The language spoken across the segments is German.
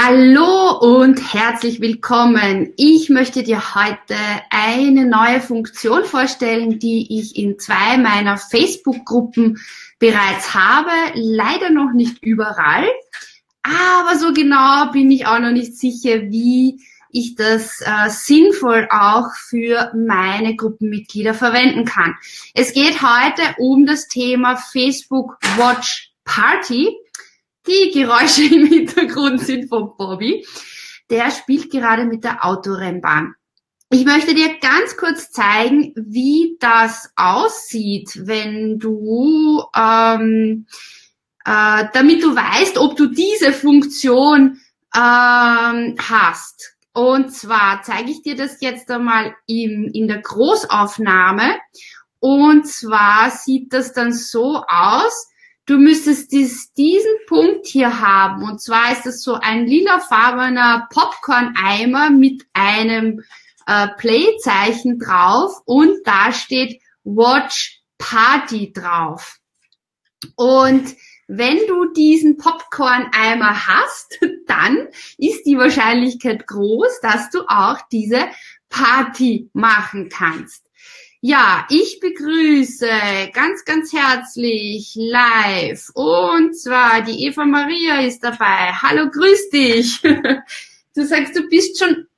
Hallo und herzlich willkommen. Ich möchte dir heute eine neue Funktion vorstellen, die ich in zwei meiner Facebook-Gruppen bereits habe. Leider noch nicht überall, aber so genau bin ich auch noch nicht sicher, wie ich das äh, sinnvoll auch für meine Gruppenmitglieder verwenden kann. Es geht heute um das Thema Facebook Watch Party. Die Geräusche im Hintergrund sind von Bobby. Der spielt gerade mit der Autorennbahn. Ich möchte dir ganz kurz zeigen, wie das aussieht, wenn du, ähm, äh, damit du weißt, ob du diese Funktion ähm, hast. Und zwar zeige ich dir das jetzt einmal in, in der Großaufnahme. Und zwar sieht das dann so aus, du müsstest dies, diesen Punkt hier haben. Und zwar ist das so ein lilafarbener Popcorn-Eimer mit einem äh, Play-Zeichen drauf und da steht Watch Party drauf. Und wenn du diesen Popcorn-Eimer hast, dann ist die Wahrscheinlichkeit groß, dass du auch diese Party machen kannst. Ja, ich begrüße ganz, ganz herzlich live und zwar die Eva Maria ist dabei. Hallo, grüß dich. Du sagst, du bist schon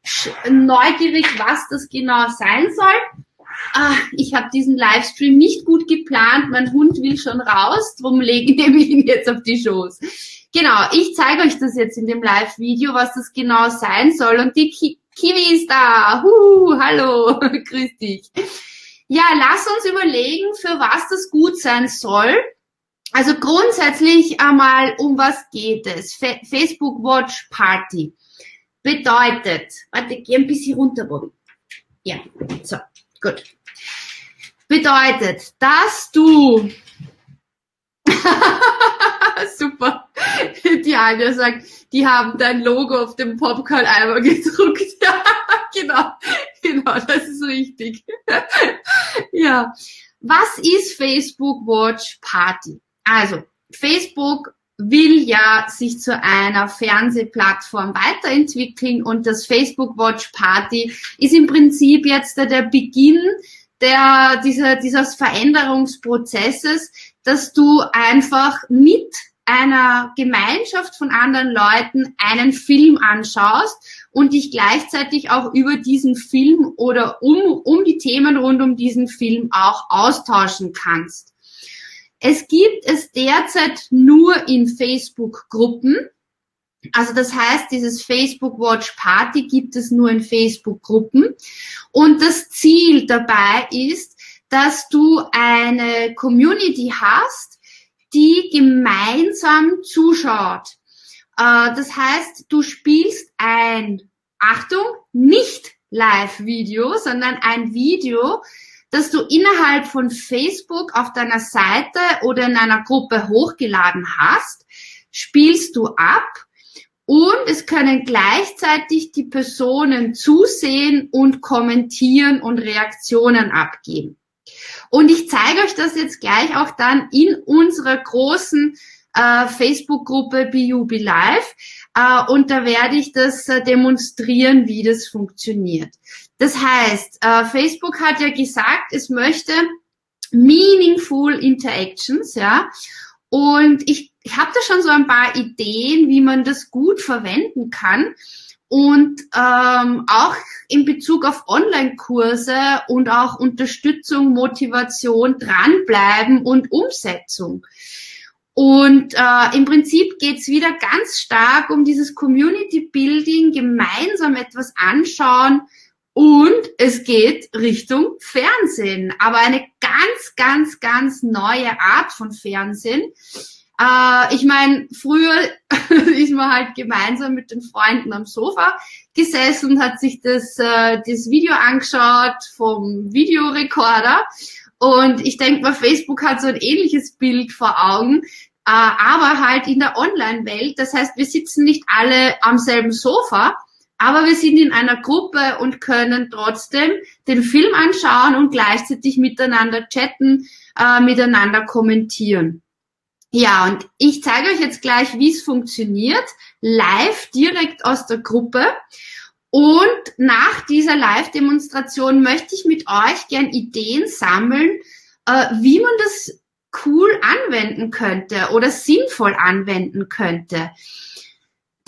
neugierig, was das genau sein soll. Ah, ich habe diesen Livestream nicht gut geplant. Mein Hund will schon raus, drum lege ich ihn jetzt auf die Schoß. Genau, ich zeige euch das jetzt in dem Live-Video, was das genau sein soll. Und die Ki Kiwi ist da. Huhu, hallo, grüß dich. Ja, lass uns überlegen, für was das gut sein soll. Also grundsätzlich einmal, um was geht es? Fa Facebook Watch Party bedeutet, warte, geh ein bisschen runter, Bobby. Ja, so, gut. Bedeutet, dass du Super. Die Anja sagt, die haben dein Logo auf dem Popcorn-Eimer gedruckt. Ja, genau. Genau, das ist richtig. ja. Was ist Facebook Watch Party? Also, Facebook will ja sich zu einer Fernsehplattform weiterentwickeln und das Facebook Watch Party ist im Prinzip jetzt der Beginn der, dieser, dieses Veränderungsprozesses, dass du einfach mit einer Gemeinschaft von anderen Leuten einen Film anschaust und dich gleichzeitig auch über diesen Film oder um, um die Themen rund um diesen Film auch austauschen kannst. Es gibt es derzeit nur in Facebook-Gruppen. Also das heißt, dieses Facebook Watch Party gibt es nur in Facebook-Gruppen. Und das Ziel dabei ist, dass du eine Community hast, die gemeinsam zuschaut. Äh, das heißt, du spielst ein, Achtung, nicht Live-Video, sondern ein Video, das du innerhalb von Facebook auf deiner Seite oder in einer Gruppe hochgeladen hast, spielst du ab und es können gleichzeitig die Personen zusehen und kommentieren und Reaktionen abgeben. Und ich zeige euch das jetzt gleich auch dann in unserer großen äh, Facebook-Gruppe BUB Live. Äh, und da werde ich das äh, demonstrieren, wie das funktioniert. Das heißt, äh, Facebook hat ja gesagt, es möchte meaningful interactions, ja. Und ich, ich habe da schon so ein paar Ideen, wie man das gut verwenden kann und ähm, auch in Bezug auf Online-Kurse und auch Unterstützung, Motivation, dranbleiben und Umsetzung. Und äh, im Prinzip geht's wieder ganz stark um dieses Community Building, gemeinsam etwas anschauen und es geht Richtung Fernsehen, aber eine ganz, ganz, ganz neue Art von Fernsehen äh, ich meine, früher ist man halt gemeinsam mit den Freunden am Sofa gesessen und hat sich das, äh, das Video angeschaut vom Videorekorder. Und ich denke mal, Facebook hat so ein ähnliches Bild vor Augen, äh, aber halt in der Online-Welt. Das heißt, wir sitzen nicht alle am selben Sofa, aber wir sind in einer Gruppe und können trotzdem den Film anschauen und gleichzeitig miteinander chatten, äh, miteinander kommentieren. Ja, und ich zeige euch jetzt gleich, wie es funktioniert, live direkt aus der Gruppe. Und nach dieser Live-Demonstration möchte ich mit euch gern Ideen sammeln, äh, wie man das cool anwenden könnte oder sinnvoll anwenden könnte.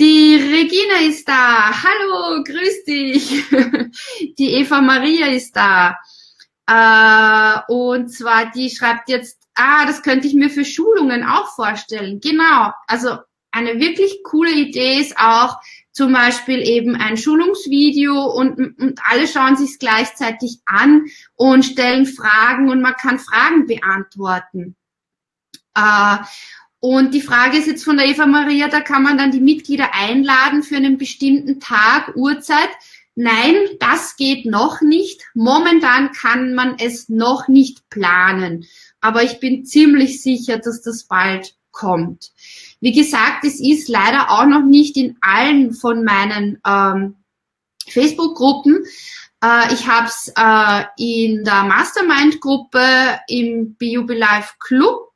Die Regina ist da. Hallo, grüß dich. Die Eva Maria ist da. Äh, und zwar, die schreibt jetzt, ah, das könnte ich mir für Schulungen auch vorstellen. Genau. Also eine wirklich coole Idee ist auch zum Beispiel eben ein Schulungsvideo und, und alle schauen sich es gleichzeitig an und stellen Fragen und man kann Fragen beantworten. Äh, und die Frage ist jetzt von der Eva Maria, da kann man dann die Mitglieder einladen für einen bestimmten Tag, Uhrzeit. Nein, das geht noch nicht. Momentan kann man es noch nicht planen. Aber ich bin ziemlich sicher, dass das bald kommt. Wie gesagt, es ist leider auch noch nicht in allen von meinen ähm, Facebook-Gruppen. Äh, ich habe es äh, in der Mastermind-Gruppe im BUB Live Club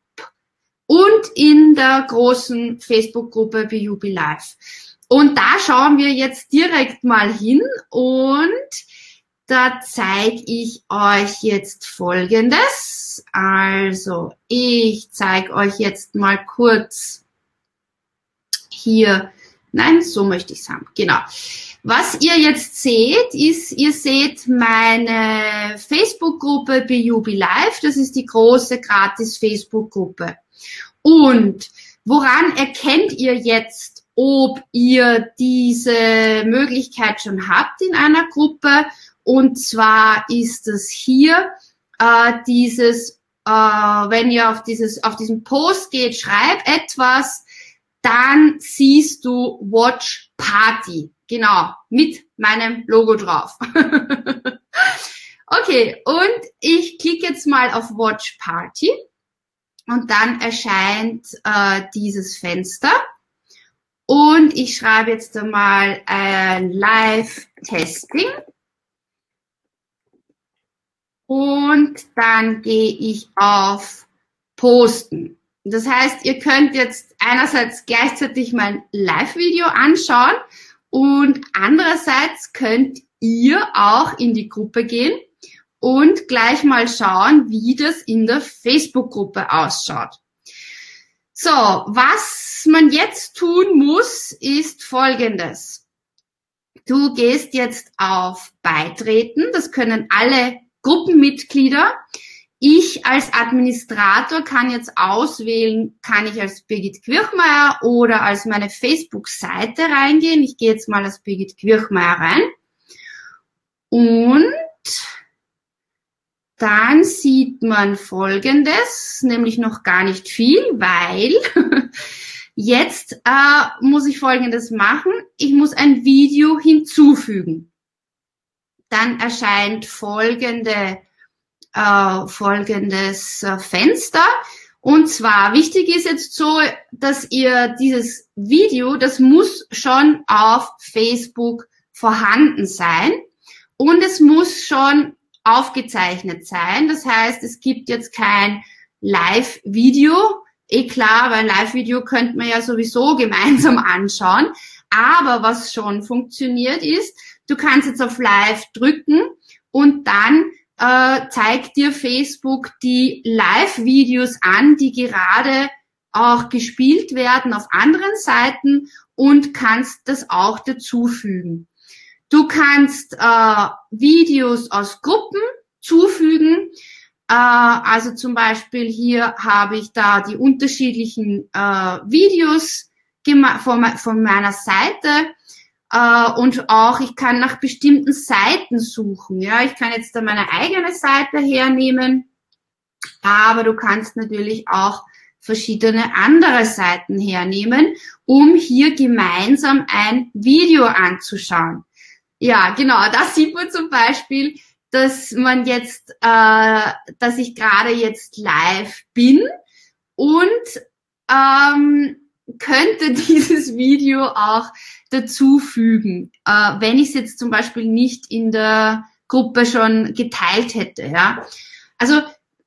und in der großen Facebook-Gruppe BUB Live. Und da schauen wir jetzt direkt mal hin und da zeige ich euch jetzt Folgendes. Also, ich zeige euch jetzt mal kurz hier. Nein, so möchte ich es haben. Genau. Was ihr jetzt seht, ist, ihr seht meine Facebook-Gruppe BUB Live. Das ist die große gratis Facebook-Gruppe. Und woran erkennt ihr jetzt, ob ihr diese Möglichkeit schon habt in einer Gruppe? Und zwar ist es hier äh, dieses, äh, wenn ihr auf dieses, auf diesen Post geht, schreib etwas, dann siehst du Watch Party. Genau, mit meinem Logo drauf. okay, und ich klicke jetzt mal auf Watch Party und dann erscheint äh, dieses Fenster. Und ich schreibe jetzt einmal ein Live-Testing. Und dann gehe ich auf Posten. Das heißt, ihr könnt jetzt einerseits gleichzeitig mein Live-Video anschauen und andererseits könnt ihr auch in die Gruppe gehen und gleich mal schauen, wie das in der Facebook-Gruppe ausschaut. So, was man jetzt tun muss, ist Folgendes. Du gehst jetzt auf Beitreten. Das können alle Gruppenmitglieder. Ich als Administrator kann jetzt auswählen, kann ich als Birgit Quirchmeier oder als meine Facebook-Seite reingehen. Ich gehe jetzt mal als Birgit Quirchmeier rein. Und dann sieht man Folgendes, nämlich noch gar nicht viel, weil jetzt äh, muss ich Folgendes machen. Ich muss ein Video hinzufügen. Dann erscheint folgende, äh, folgendes äh, Fenster. Und zwar wichtig ist jetzt so, dass ihr dieses Video, das muss schon auf Facebook vorhanden sein. Und es muss schon aufgezeichnet sein. Das heißt, es gibt jetzt kein Live-Video. Eh klar, weil Live-Video könnte man ja sowieso gemeinsam anschauen. Aber was schon funktioniert ist, du kannst jetzt auf Live drücken und dann äh, zeigt dir Facebook die Live-Videos an, die gerade auch gespielt werden auf anderen Seiten und kannst das auch dazufügen. Du kannst äh, Videos aus Gruppen zufügen. Äh, also zum Beispiel hier habe ich da die unterschiedlichen äh, Videos von, meiner Seite. Uh, und auch ich kann nach bestimmten Seiten suchen. Ja, ich kann jetzt da meine eigene Seite hernehmen, aber du kannst natürlich auch verschiedene andere Seiten hernehmen, um hier gemeinsam ein Video anzuschauen. Ja, genau. Da sieht man zum Beispiel, dass man jetzt, äh, dass ich gerade jetzt live bin und ähm, könnte dieses Video auch dazufügen, äh, wenn ich es jetzt zum Beispiel nicht in der Gruppe schon geteilt hätte. Ja, also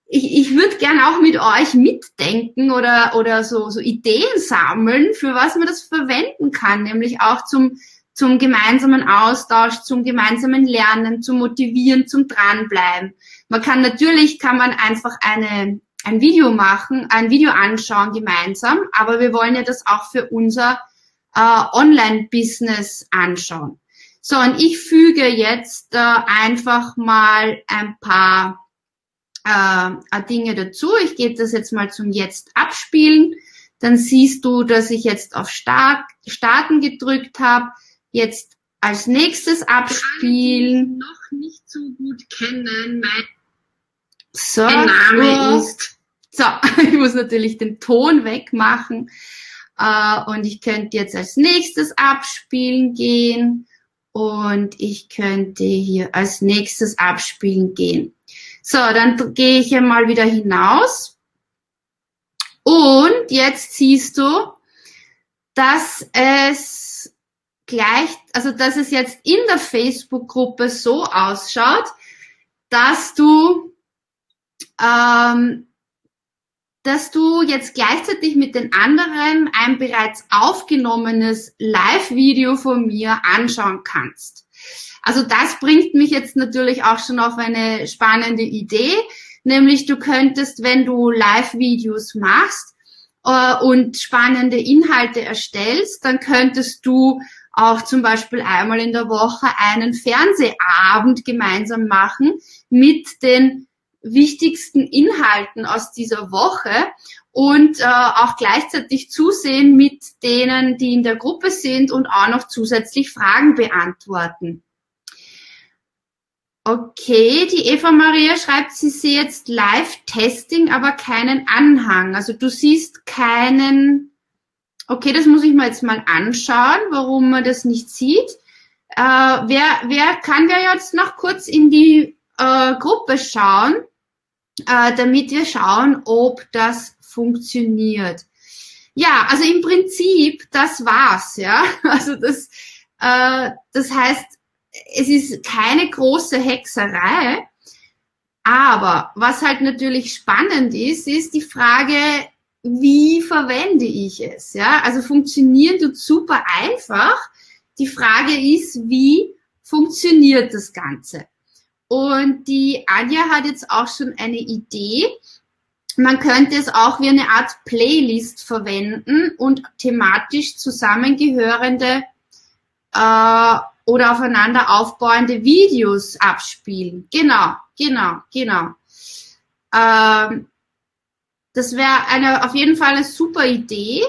ich, ich würde gern auch mit euch mitdenken oder, oder so, so Ideen sammeln, für was man das verwenden kann, nämlich auch zum, zum gemeinsamen Austausch, zum gemeinsamen Lernen, zum Motivieren, zum Dranbleiben. Man kann natürlich, kann man einfach eine, ein Video machen, ein Video anschauen gemeinsam, aber wir wollen ja das auch für unser äh, Online-Business anschauen. So, und ich füge jetzt äh, einfach mal ein paar äh, Dinge dazu. Ich gebe das jetzt mal zum Jetzt abspielen. Dann siehst du, dass ich jetzt auf Start, Starten gedrückt habe. Jetzt als nächstes abspielen. noch nicht so gut kennen. Mein so, Name so. ist. So, ich muss natürlich den Ton wegmachen. Uh, und ich könnte jetzt als nächstes abspielen gehen. Und ich könnte hier als nächstes abspielen gehen. So, dann gehe ich mal wieder hinaus. Und jetzt siehst du, dass es gleich, also dass es jetzt in der Facebook-Gruppe so ausschaut, dass du, ähm, dass du jetzt gleichzeitig mit den anderen ein bereits aufgenommenes Live-Video von mir anschauen kannst. Also das bringt mich jetzt natürlich auch schon auf eine spannende Idee, nämlich du könntest, wenn du Live-Videos machst äh, und spannende Inhalte erstellst, dann könntest du auch zum Beispiel einmal in der Woche einen Fernsehabend gemeinsam machen mit den wichtigsten Inhalten aus dieser Woche und äh, auch gleichzeitig zusehen mit denen, die in der Gruppe sind und auch noch zusätzlich Fragen beantworten. Okay, die Eva Maria schreibt, sie sieht jetzt Live-Testing, aber keinen Anhang. Also du siehst keinen. Okay, das muss ich mir jetzt mal anschauen, warum man das nicht sieht. Äh, wer, wer kann wer jetzt noch kurz in die äh, Gruppe schauen, äh, damit wir schauen, ob das funktioniert. Ja, also im Prinzip, das war's, ja. Also das, äh, das heißt, es ist keine große Hexerei, aber was halt natürlich spannend ist, ist die Frage, wie verwende ich es? Ja, also funktionieren tut super einfach. Die Frage ist, wie funktioniert das Ganze? Und die Anja hat jetzt auch schon eine Idee. Man könnte es auch wie eine Art Playlist verwenden und thematisch zusammengehörende äh, oder aufeinander aufbauende Videos abspielen. Genau, genau, genau. Ähm, das wäre eine auf jeden Fall eine super Idee.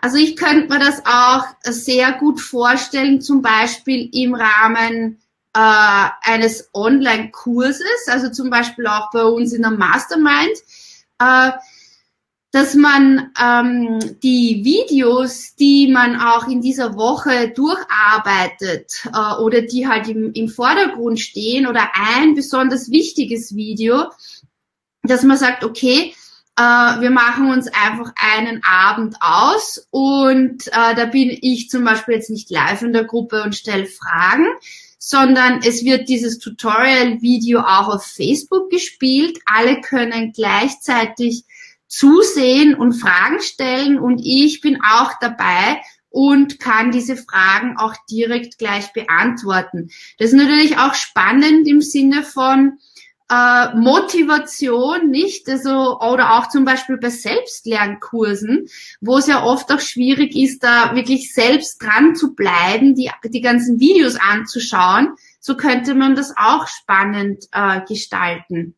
Also ich könnte mir das auch sehr gut vorstellen, zum Beispiel im Rahmen äh, eines Online-Kurses, also zum Beispiel auch bei uns in der Mastermind. Äh, dass man ähm, die Videos, die man auch in dieser Woche durcharbeitet äh, oder die halt im, im Vordergrund stehen oder ein besonders wichtiges Video, dass man sagt, okay, äh, wir machen uns einfach einen Abend aus und äh, da bin ich zum Beispiel jetzt nicht live in der Gruppe und stelle Fragen, sondern es wird dieses Tutorial-Video auch auf Facebook gespielt. Alle können gleichzeitig zusehen und Fragen stellen und ich bin auch dabei und kann diese Fragen auch direkt gleich beantworten. Das ist natürlich auch spannend im Sinne von äh, Motivation, nicht? Also, oder auch zum Beispiel bei Selbstlernkursen, wo es ja oft auch schwierig ist, da wirklich selbst dran zu bleiben, die, die ganzen Videos anzuschauen. So könnte man das auch spannend äh, gestalten.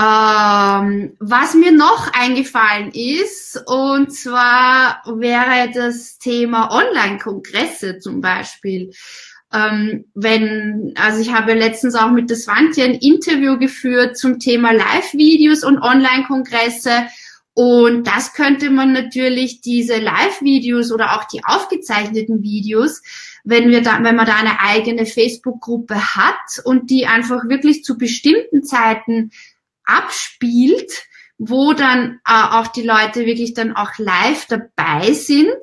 Ähm, was mir noch eingefallen ist, und zwar wäre das Thema Online-Kongresse zum Beispiel. Ähm, wenn, also ich habe letztens auch mit der Swantje ein Interview geführt zum Thema Live-Videos und Online-Kongresse. Und das könnte man natürlich diese Live-Videos oder auch die aufgezeichneten Videos, wenn wir da, wenn man da eine eigene Facebook-Gruppe hat und die einfach wirklich zu bestimmten Zeiten abspielt, wo dann äh, auch die Leute wirklich dann auch live dabei sind,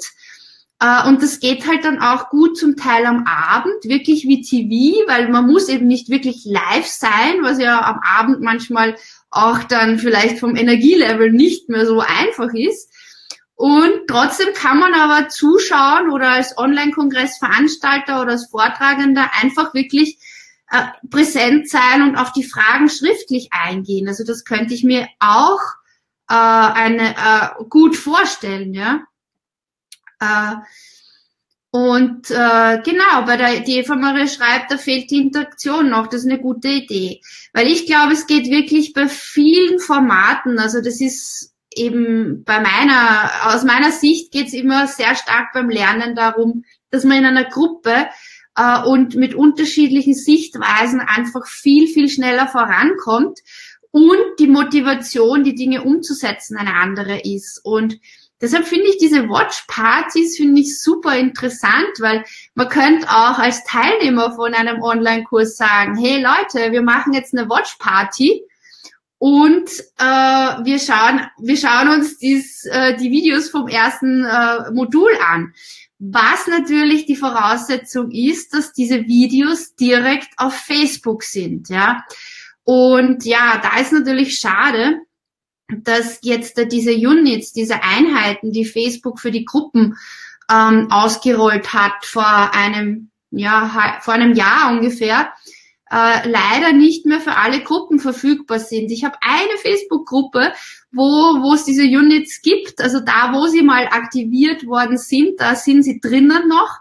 und das geht halt dann auch gut zum Teil am Abend, wirklich wie TV, weil man muss eben nicht wirklich live sein, was ja am Abend manchmal auch dann vielleicht vom Energielevel nicht mehr so einfach ist. Und trotzdem kann man aber zuschauen oder als Online-Kongressveranstalter oder als Vortragender einfach wirklich äh, präsent sein und auf die Fragen schriftlich eingehen. Also das könnte ich mir auch äh, eine, äh, gut vorstellen, ja. Äh, und äh, genau, bei der die Eva Maria schreibt, da fehlt die Interaktion noch. Das ist eine gute Idee. Weil ich glaube, es geht wirklich bei vielen Formaten, also das ist eben bei meiner, aus meiner Sicht geht es immer sehr stark beim Lernen darum, dass man in einer Gruppe äh, und mit unterschiedlichen Sichtweisen einfach viel, viel schneller vorankommt und die Motivation, die Dinge umzusetzen, eine andere ist. Und Deshalb finde ich diese Watch-Partys finde ich super interessant, weil man könnte auch als Teilnehmer von einem Online-Kurs sagen, hey Leute, wir machen jetzt eine Watch-Party und äh, wir schauen, wir schauen uns dies, äh, die Videos vom ersten äh, Modul an. Was natürlich die Voraussetzung ist, dass diese Videos direkt auf Facebook sind, ja. Und ja, da ist natürlich schade, dass jetzt diese Units, diese Einheiten, die Facebook für die Gruppen ähm, ausgerollt hat vor einem, ja, vor einem Jahr ungefähr, äh, leider nicht mehr für alle Gruppen verfügbar sind. Ich habe eine Facebook-Gruppe, wo, wo es diese Units gibt, also da, wo sie mal aktiviert worden sind, da sind sie drinnen noch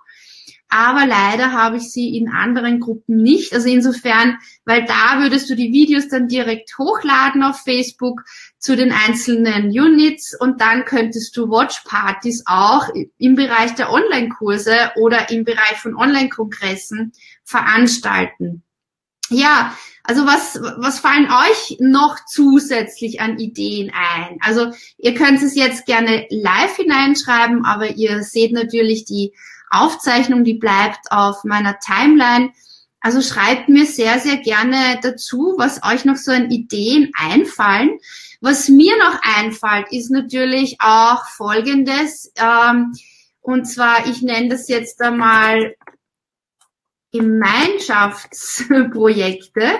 aber leider habe ich sie in anderen Gruppen nicht. Also insofern, weil da würdest du die Videos dann direkt hochladen auf Facebook zu den einzelnen Units und dann könntest du Watchpartys auch im Bereich der Online-Kurse oder im Bereich von Online-Kongressen veranstalten. Ja, also was, was fallen euch noch zusätzlich an Ideen ein? Also ihr könnt es jetzt gerne live hineinschreiben, aber ihr seht natürlich die Aufzeichnung, die bleibt auf meiner Timeline. Also schreibt mir sehr, sehr gerne dazu, was euch noch so an Ideen einfallen. Was mir noch einfällt, ist natürlich auch Folgendes. Ähm, und zwar, ich nenne das jetzt einmal Gemeinschaftsprojekte.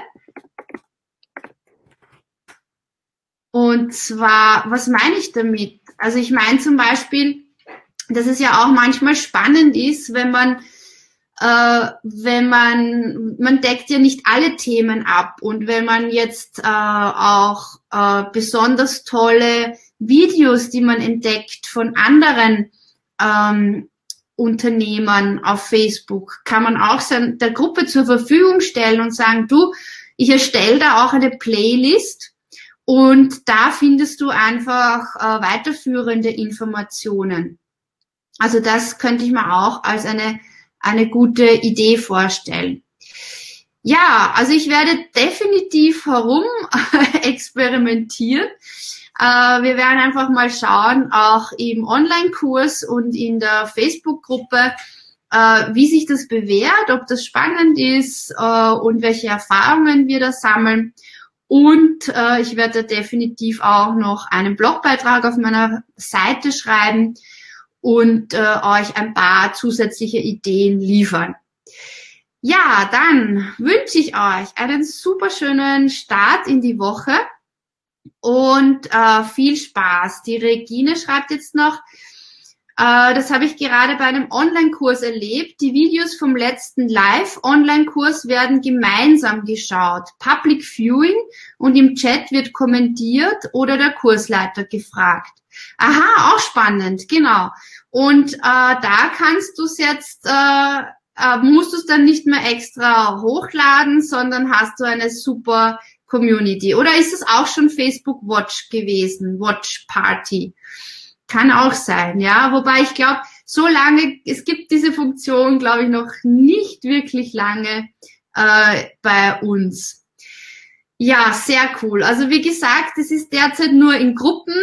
Und zwar, was meine ich damit? Also ich meine zum Beispiel, dass es ja auch manchmal spannend ist, wenn man äh, wenn man, man deckt ja nicht alle Themen ab und wenn man jetzt äh, auch äh, besonders tolle Videos, die man entdeckt von anderen ähm, Unternehmern auf Facebook, kann man auch sein, der Gruppe zur Verfügung stellen und sagen, du, ich erstelle da auch eine Playlist und da findest du einfach äh, weiterführende Informationen. Also das könnte ich mir auch als eine, eine gute Idee vorstellen. Ja, also ich werde definitiv herum experimentieren. Äh, wir werden einfach mal schauen, auch im Online-Kurs und in der Facebook-Gruppe, äh, wie sich das bewährt, ob das spannend ist äh, und welche Erfahrungen wir da sammeln. Und ich werde definitiv auch noch einen Blogbeitrag auf meiner Seite schreiben, und äh, euch ein paar zusätzliche Ideen liefern. Ja, dann wünsche ich euch einen super schönen Start in die Woche und äh, viel Spaß. Die Regine schreibt jetzt noch, äh, das habe ich gerade bei einem Online-Kurs erlebt. Die Videos vom letzten Live-Online-Kurs werden gemeinsam geschaut. Public Viewing und im Chat wird kommentiert oder der Kursleiter gefragt. Aha, auch spannend, genau. Und äh, da kannst du es jetzt, äh, äh, musst du es dann nicht mehr extra hochladen, sondern hast du eine super Community. Oder ist es auch schon Facebook Watch gewesen, Watch Party? Kann auch sein, ja. Wobei ich glaube, so lange, es gibt diese Funktion, glaube ich, noch nicht wirklich lange äh, bei uns. Ja, sehr cool. Also wie gesagt, es ist derzeit nur in Gruppen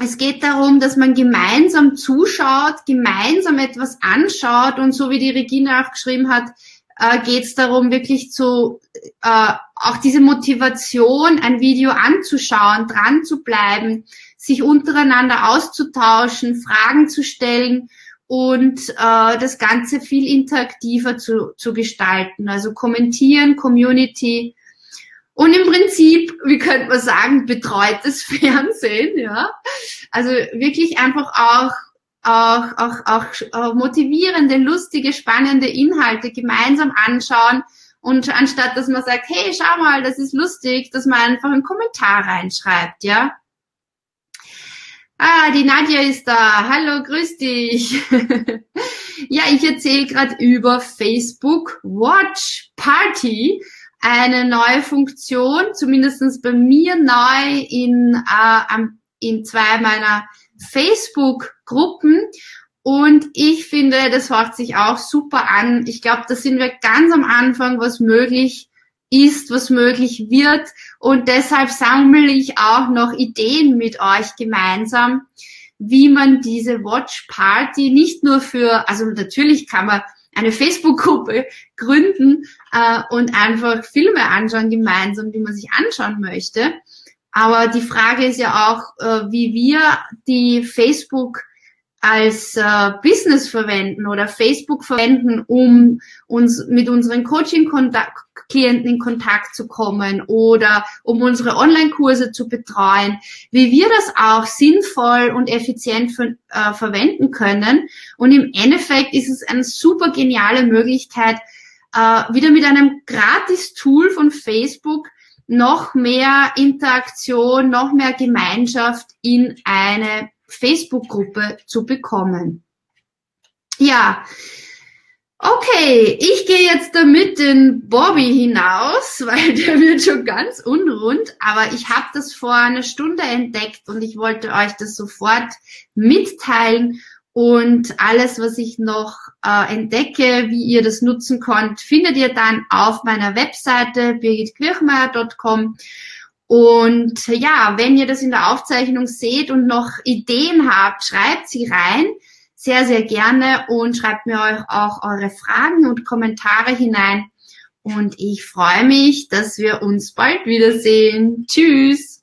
es geht darum, dass man gemeinsam zuschaut, gemeinsam etwas anschaut und so wie die Regina auch geschrieben hat, äh, geht es darum, wirklich zu äh, auch diese Motivation, ein Video anzuschauen, dran zu bleiben, sich untereinander auszutauschen, Fragen zu stellen und äh, das Ganze viel interaktiver zu, zu gestalten. Also kommentieren, Community und im Prinzip, wie könnte man sagen, betreutes Fernsehen, ja. Also wirklich einfach auch auch, auch, auch, auch motivierende, lustige, spannende Inhalte gemeinsam anschauen und anstatt, dass man sagt, hey, schau mal, das ist lustig, dass man einfach einen Kommentar reinschreibt, ja. Ah, die Nadja ist da. Hallo, grüß dich. ja, ich erzähle gerade über Facebook Watch Party, eine neue Funktion, zumindestens bei mir neu in, äh, in zwei meiner Facebook-Gruppen. Und ich finde, das hört sich auch super an. Ich glaube, da sind wir ganz am Anfang, was möglich ist, was möglich wird. Und deshalb sammle ich auch noch Ideen mit euch gemeinsam, wie man diese Watch Party nicht nur für, also natürlich kann man eine Facebook-Gruppe gründen äh, und einfach Filme anschauen gemeinsam, die man sich anschauen möchte. Aber die Frage ist ja auch, äh, wie wir die Facebook als äh, Business verwenden oder Facebook verwenden, um uns mit unseren Coaching-Klienten in Kontakt zu kommen oder um unsere Online-Kurse zu betreuen, wie wir das auch sinnvoll und effizient für, äh, verwenden können. Und im Endeffekt ist es eine super geniale Möglichkeit, äh, wieder mit einem Gratis-Tool von Facebook noch mehr Interaktion, noch mehr Gemeinschaft in eine Facebook-Gruppe zu bekommen. Ja, okay, ich gehe jetzt damit den Bobby hinaus, weil der wird schon ganz unrund, aber ich habe das vor einer Stunde entdeckt und ich wollte euch das sofort mitteilen und alles, was ich noch äh, entdecke, wie ihr das nutzen könnt, findet ihr dann auf meiner Webseite birgitquirchmeier.com. Und ja, wenn ihr das in der Aufzeichnung seht und noch Ideen habt, schreibt sie rein. Sehr, sehr gerne und schreibt mir euch auch eure Fragen und Kommentare hinein. Und ich freue mich, dass wir uns bald wiedersehen. Tschüss!